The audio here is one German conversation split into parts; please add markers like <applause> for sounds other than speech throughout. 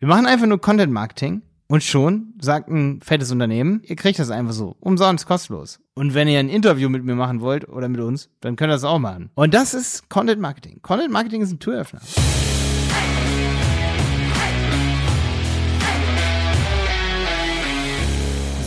Wir machen einfach nur Content Marketing und schon sagt ein fettes Unternehmen, ihr kriegt das einfach so, umsonst, kostenlos. Und wenn ihr ein Interview mit mir machen wollt oder mit uns, dann könnt ihr das auch machen. Und das ist Content Marketing. Content Marketing ist ein Türöffner.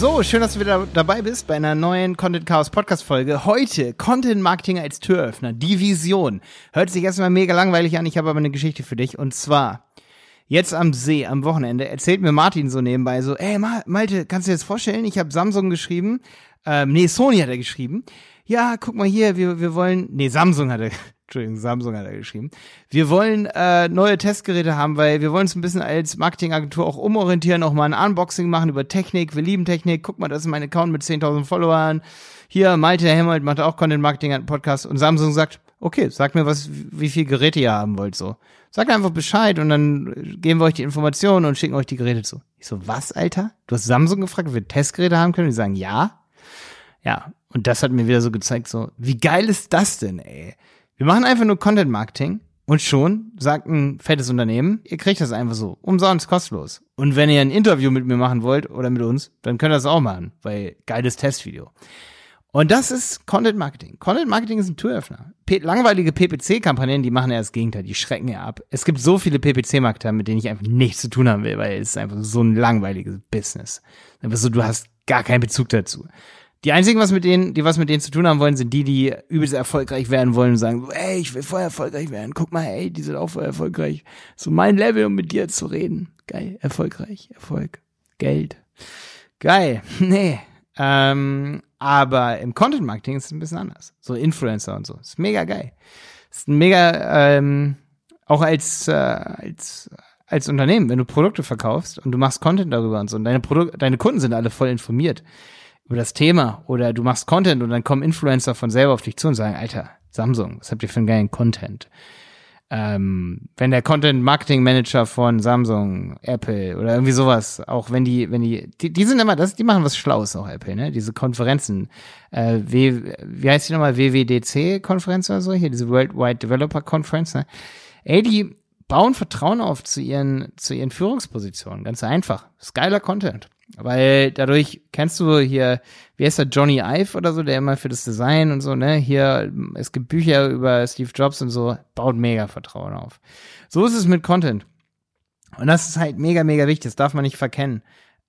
So, schön, dass du wieder dabei bist bei einer neuen Content Chaos Podcast Folge. Heute Content Marketing als Türöffner, die Vision. Hört sich erstmal mega langweilig an, ich habe aber eine Geschichte für dich und zwar Jetzt am See, am Wochenende, erzählt mir Martin so nebenbei so, ey Malte, kannst du dir das vorstellen? Ich habe Samsung geschrieben, ähm, nee, Sony hat er geschrieben. Ja, guck mal hier, wir, wir wollen, nee, Samsung hat er, <laughs> Entschuldigung, Samsung hat er geschrieben. Wir wollen äh, neue Testgeräte haben, weil wir wollen uns ein bisschen als Marketingagentur auch umorientieren, auch mal ein Unboxing machen über Technik. Wir lieben Technik. Guck mal, das ist mein Account mit 10.000 Followern. Hier, Malte Helmold macht auch Content Marketing einen Podcast und Samsung sagt, okay, sag mir was, wie viel Geräte ihr haben wollt, so. Sagt einfach Bescheid und dann geben wir euch die Informationen und schicken euch die Geräte zu. Ich so, was, Alter? Du hast Samsung gefragt, ob wir Testgeräte haben können? Die sagen, ja. Ja. Und das hat mir wieder so gezeigt, so, wie geil ist das denn, ey? Wir machen einfach nur Content Marketing und schon sagt ein fettes Unternehmen, ihr kriegt das einfach so, umsonst, kostenlos. Und wenn ihr ein Interview mit mir machen wollt oder mit uns, dann könnt ihr das auch machen, weil geiles Testvideo. Und das ist Content Marketing. Content Marketing ist ein Türöffner. P langweilige PPC-Kampagnen, die machen ja das Gegenteil, die schrecken ja ab. Es gibt so viele PPC-Marketer, mit denen ich einfach nichts zu tun haben will, weil es ist einfach so ein langweiliges Business. Einfach so, du hast gar keinen Bezug dazu. Die einzigen, was mit denen, die was mit denen zu tun haben wollen, sind die, die übelst erfolgreich werden wollen und sagen, ey, ich will voll erfolgreich werden. Guck mal, ey, die sind auch voll erfolgreich. So mein Level, um mit dir zu reden. Geil, erfolgreich, Erfolg, Geld. Geil. <laughs> Nee. Ähm, aber im Content Marketing ist es ein bisschen anders. So Influencer und so. Ist mega geil. Ist mega, ähm, auch als, äh, als, als Unternehmen, wenn du Produkte verkaufst und du machst Content darüber und so und deine Produkte, deine Kunden sind alle voll informiert über das Thema oder du machst Content und dann kommen Influencer von selber auf dich zu und sagen, Alter, Samsung, was habt ihr für einen geilen Content? Ähm, wenn der Content Marketing Manager von Samsung, Apple oder irgendwie sowas, auch wenn die, wenn die, die, die sind immer, das, die machen was Schlaues auch Apple, ne? Diese Konferenzen, äh, w, wie heißt die nochmal, WWDC-Konferenz oder so, hier diese Worldwide Developer Conference, ne? Ey, die bauen Vertrauen auf zu ihren, zu ihren Führungspositionen, ganz einfach. Ist geiler Content. Weil dadurch kennst du hier, wie heißt der, Johnny Ive oder so, der immer für das Design und so, ne? Hier, es gibt Bücher über Steve Jobs und so, baut mega Vertrauen auf. So ist es mit Content. Und das ist halt mega, mega wichtig, das darf man nicht verkennen.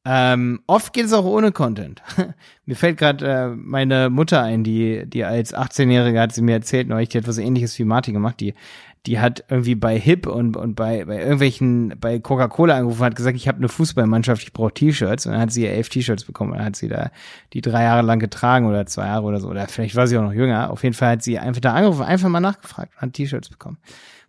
Ähm, oft geht es auch ohne Content. <laughs> mir fällt gerade äh, meine Mutter ein, die, die als 18-Jährige hat sie mir erzählt, neulich, die hat was ähnliches wie Martin gemacht, die die hat irgendwie bei Hip und, und bei, bei irgendwelchen, bei Coca-Cola angerufen, hat gesagt, ich habe eine Fußballmannschaft, ich brauche T-Shirts. Und dann hat sie elf T-Shirts bekommen und dann hat sie da die drei Jahre lang getragen oder zwei Jahre oder so. Oder vielleicht war sie auch noch jünger. Auf jeden Fall hat sie einfach da angerufen, einfach mal nachgefragt und hat T-Shirts bekommen.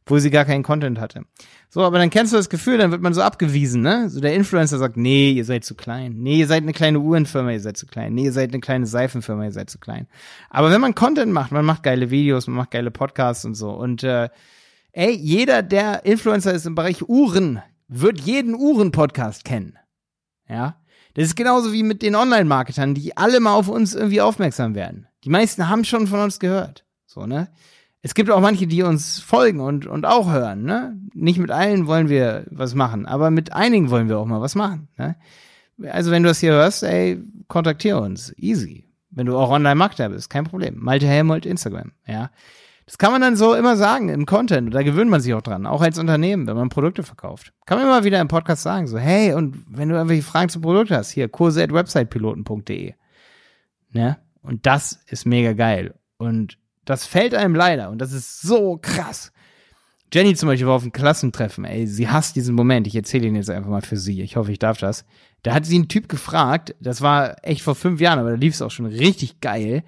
Wo sie gar keinen Content hatte. So, aber dann kennst du das Gefühl, dann wird man so abgewiesen, ne? So der Influencer sagt, nee, ihr seid zu klein. Nee, ihr seid eine kleine Uhrenfirma, ihr seid zu klein. Nee, ihr seid eine kleine Seifenfirma, ihr seid zu klein. Aber wenn man Content macht, man macht geile Videos, man macht geile Podcasts und so und äh, Ey, jeder, der Influencer ist im Bereich Uhren, wird jeden Uhren-Podcast kennen. Ja. Das ist genauso wie mit den Online-Marketern, die alle mal auf uns irgendwie aufmerksam werden. Die meisten haben schon von uns gehört. So, ne? Es gibt auch manche, die uns folgen und, und auch hören, ne? Nicht mit allen wollen wir was machen, aber mit einigen wollen wir auch mal was machen, ne? Also, wenn du das hier hörst, ey, kontaktiere uns. Easy. Wenn du auch Online-Marketer bist, kein Problem. Malte Helmold, Instagram, ja. Das kann man dann so immer sagen im Content. Da gewöhnt man sich auch dran. Auch als Unternehmen, wenn man Produkte verkauft. Kann man immer wieder im Podcast sagen. So, hey, und wenn du irgendwelche Fragen zum Produkt hast, hier, kurse at websitepiloten.de. Ne? Und das ist mega geil. Und das fällt einem leider. Und das ist so krass. Jenny zum Beispiel war auf einem Klassentreffen, ey, sie hasst diesen Moment. Ich erzähle ihn jetzt einfach mal für sie. Ich hoffe, ich darf das. Da hat sie einen Typ gefragt, das war echt vor fünf Jahren, aber da lief es auch schon richtig geil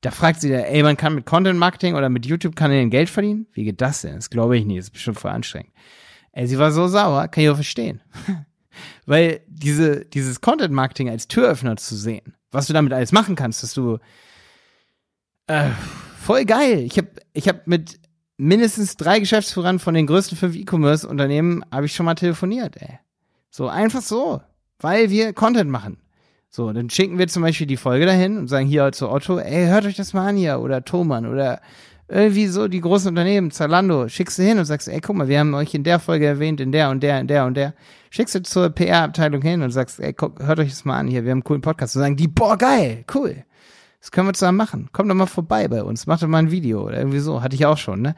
da fragt sie, ey, man kann mit Content Marketing oder mit YouTube-Kanälen Geld verdienen? Wie geht das denn? Das glaube ich nicht, das ist bestimmt voll anstrengend. Ey, sie war so sauer, kann ich auch verstehen. <laughs> Weil diese, dieses Content Marketing als Türöffner zu sehen, was du damit alles machen kannst, dass du, äh, voll geil. Ich habe ich hab mit mindestens drei Geschäftsführern von den größten fünf E-Commerce-Unternehmen habe ich schon mal telefoniert, ey. So einfach so, weil wir Content machen. So, dann schicken wir zum Beispiel die Folge dahin und sagen hier zu Otto, ey, hört euch das mal an hier oder Thomann oder irgendwie so die großen Unternehmen, Zalando, schickst du hin und sagst, ey, guck mal, wir haben euch in der Folge erwähnt, in der und der, in der und der. Schickst du zur PR-Abteilung hin und sagst, ey, guck, hört euch das mal an hier, wir haben einen coolen Podcast. Und sagen die, boah, geil, cool. Das können wir zusammen machen. Kommt doch mal vorbei bei uns, macht doch mal ein Video oder irgendwie so. Hatte ich auch schon, ne?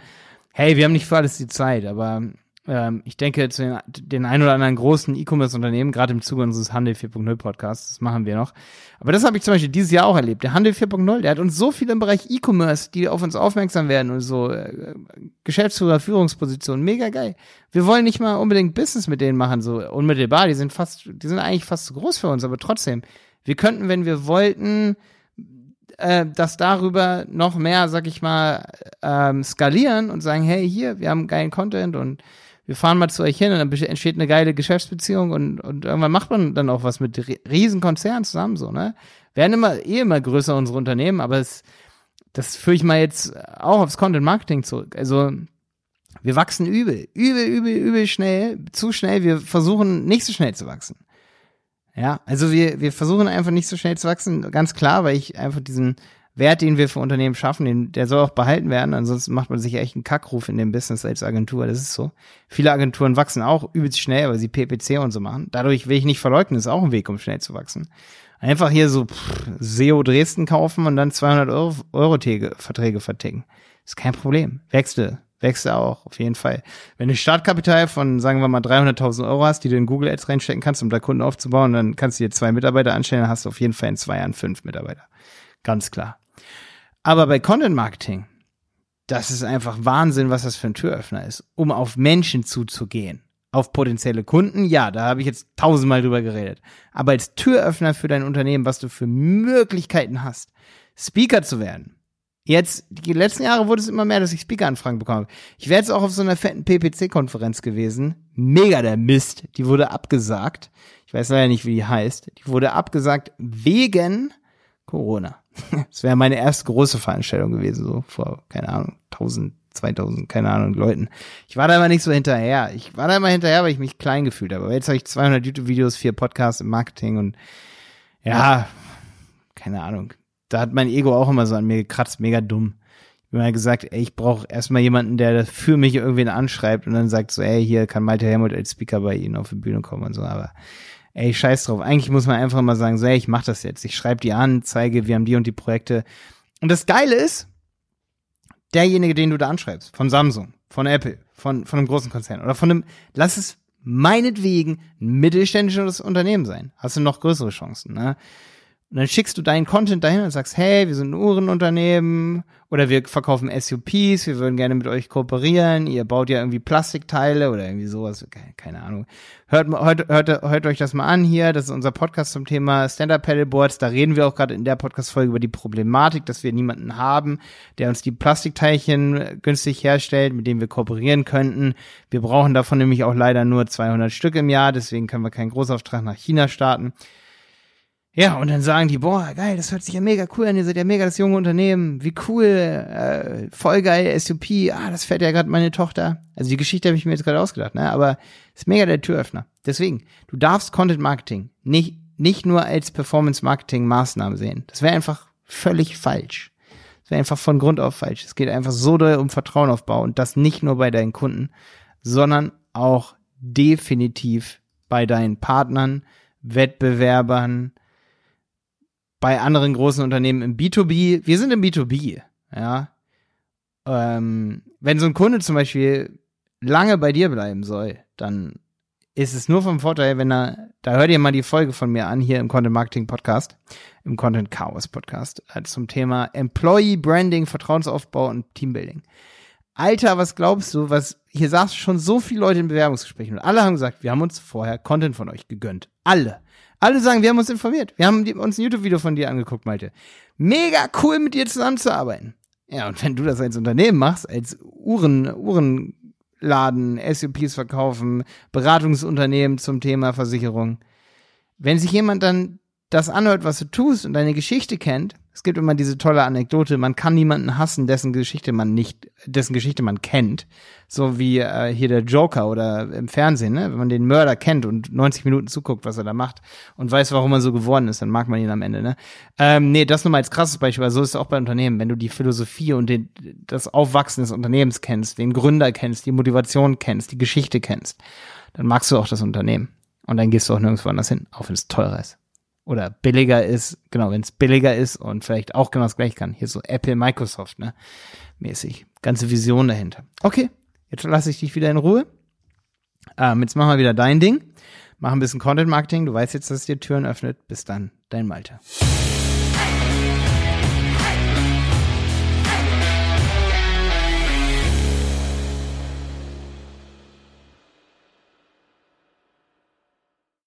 Hey, wir haben nicht für alles die Zeit, aber ähm, ich denke, zu den, den ein oder anderen großen E-Commerce-Unternehmen, gerade im Zuge unseres Handel 4.0 Podcasts, das machen wir noch. Aber das habe ich zum Beispiel dieses Jahr auch erlebt. Der Handel 4.0, der hat uns so viel im Bereich E-Commerce, die auf uns aufmerksam werden und so äh, Geschäftsführer, Führungspositionen, mega geil. Wir wollen nicht mal unbedingt Business mit denen machen, so unmittelbar. Die sind fast, die sind eigentlich fast zu groß für uns, aber trotzdem, wir könnten, wenn wir wollten, äh, das darüber noch mehr, sag ich mal, ähm, skalieren und sagen, hey, hier, wir haben geilen Content und wir fahren mal zu euch hin und dann entsteht eine geile Geschäftsbeziehung und, und irgendwann macht man dann auch was mit Riesenkonzernen zusammen, so, ne? Werden immer, eh immer größer unsere Unternehmen, aber es, das führe ich mal jetzt auch aufs Content Marketing zurück. Also, wir wachsen übel, übel, übel, übel schnell, zu schnell. Wir versuchen nicht so schnell zu wachsen. Ja, also wir, wir versuchen einfach nicht so schnell zu wachsen, ganz klar, weil ich einfach diesen, Wert, den wir für Unternehmen schaffen, den, der soll auch behalten werden. Ansonsten macht man sich echt einen Kackruf in dem Business als Agentur. Das ist so. Viele Agenturen wachsen auch übelst schnell, weil sie PPC und so machen. Dadurch will ich nicht verleugnen, ist auch ein Weg, um schnell zu wachsen. Einfach hier so pff, SEO Dresden kaufen und dann 200 Euro, Euro Verträge verticken. Ist kein Problem. Wächste. Wächste auch, auf jeden Fall. Wenn du Startkapital von, sagen wir mal, 300.000 Euro hast, die du in Google Ads reinstecken kannst, um da Kunden aufzubauen, dann kannst du dir zwei Mitarbeiter anstellen, dann hast du auf jeden Fall in zwei Jahren fünf Mitarbeiter. Ganz klar. Aber bei Content Marketing, das ist einfach Wahnsinn, was das für ein Türöffner ist, um auf Menschen zuzugehen. Auf potenzielle Kunden, ja, da habe ich jetzt tausendmal drüber geredet. Aber als Türöffner für dein Unternehmen, was du für Möglichkeiten hast, Speaker zu werden. Jetzt, die letzten Jahre wurde es immer mehr, dass ich Speaker-Anfragen bekomme. Ich wäre jetzt auch auf so einer fetten PPC-Konferenz gewesen. Mega der Mist. Die wurde abgesagt. Ich weiß leider nicht, wie die heißt. Die wurde abgesagt wegen Corona. <laughs> Das wäre meine erste große Veranstaltung gewesen, so vor, keine Ahnung, 1000, 2000, keine Ahnung, Leuten. Ich war da immer nicht so hinterher. Ich war da immer hinterher, weil ich mich klein gefühlt habe. Aber jetzt habe ich 200 YouTube-Videos, vier Podcasts im Marketing und ja, keine Ahnung. Da hat mein Ego auch immer so an mir gekratzt, mega dumm. Ich habe mal gesagt, ey, ich brauche erstmal jemanden, der für mich irgendwen anschreibt und dann sagt so, ey, hier kann Malte Helmut als Speaker bei Ihnen auf die Bühne kommen und so. Aber ey, scheiß drauf. Eigentlich muss man einfach mal sagen, so, ey, ich mach das jetzt. Ich schreibe die an, zeige, wir haben die und die Projekte. Und das Geile ist, derjenige, den du da anschreibst, von Samsung, von Apple, von, von einem großen Konzern oder von einem, lass es meinetwegen ein mittelständisches Unternehmen sein. Hast du noch größere Chancen, ne? Und dann schickst du deinen Content dahin und sagst, hey, wir sind ein Uhrenunternehmen oder wir verkaufen SUPs, wir würden gerne mit euch kooperieren, ihr baut ja irgendwie Plastikteile oder irgendwie sowas, keine Ahnung. Hört, hört, hört, hört euch das mal an hier, das ist unser Podcast zum Thema Stand-Up Paddleboards, da reden wir auch gerade in der Podcast-Folge über die Problematik, dass wir niemanden haben, der uns die Plastikteilchen günstig herstellt, mit dem wir kooperieren könnten. Wir brauchen davon nämlich auch leider nur 200 Stück im Jahr, deswegen können wir keinen Großauftrag nach China starten. Ja, und dann sagen die, boah, geil, das hört sich ja mega cool an, ihr seid ja mega das junge Unternehmen, wie cool, äh, voll geil, SUP, ah, das fährt ja gerade meine Tochter. Also die Geschichte habe ich mir jetzt gerade ausgedacht, ne? aber ist mega der Türöffner. Deswegen, du darfst Content Marketing nicht, nicht nur als Performance Marketing Maßnahme sehen. Das wäre einfach völlig falsch. Das wäre einfach von Grund auf falsch. Es geht einfach so doll um Vertrauenaufbau und das nicht nur bei deinen Kunden, sondern auch definitiv bei deinen Partnern, Wettbewerbern, bei anderen großen Unternehmen im B2B, wir sind im B2B, ja. Ähm, wenn so ein Kunde zum Beispiel lange bei dir bleiben soll, dann ist es nur vom Vorteil, wenn er, da hört ihr mal die Folge von mir an, hier im Content Marketing Podcast, im Content Chaos Podcast, äh, zum Thema Employee Branding, Vertrauensaufbau und Teambuilding. Alter, was glaubst du, was, hier saßen schon so viele Leute in Bewerbungsgesprächen und alle haben gesagt, wir haben uns vorher Content von euch gegönnt. Alle. Alle sagen, wir haben uns informiert. Wir haben uns ein YouTube-Video von dir angeguckt, Malte. Mega cool, mit dir zusammenzuarbeiten. Ja, und wenn du das als Unternehmen machst, als Uhren, Uhrenladen, SUPs verkaufen, Beratungsunternehmen zum Thema Versicherung, wenn sich jemand dann das anhört, was du tust und deine Geschichte kennt, es gibt immer diese tolle Anekdote, man kann niemanden hassen, dessen Geschichte man nicht, dessen Geschichte man kennt. So wie äh, hier der Joker oder im Fernsehen, ne? Wenn man den Mörder kennt und 90 Minuten zuguckt, was er da macht und weiß, warum er so geworden ist, dann mag man ihn am Ende, ne? Ähm, nee, das nur mal als krasses Beispiel, weil so ist es auch bei Unternehmen. Wenn du die Philosophie und den, das Aufwachsen des Unternehmens kennst, den Gründer kennst, die Motivation kennst, die Geschichte kennst, dann magst du auch das Unternehmen. Und dann gehst du auch nirgendwo anders hin, auch wenn es teurer ist oder billiger ist, genau, wenn es billiger ist und vielleicht auch genau das gleiche kann. Hier so Apple, Microsoft, ne? Mäßig. Ganze Vision dahinter. Okay, jetzt lasse ich dich wieder in Ruhe. Ähm, jetzt machen wir wieder dein Ding. Mach ein bisschen Content Marketing. Du weißt jetzt, dass dir Türen öffnet. Bis dann, dein Malte.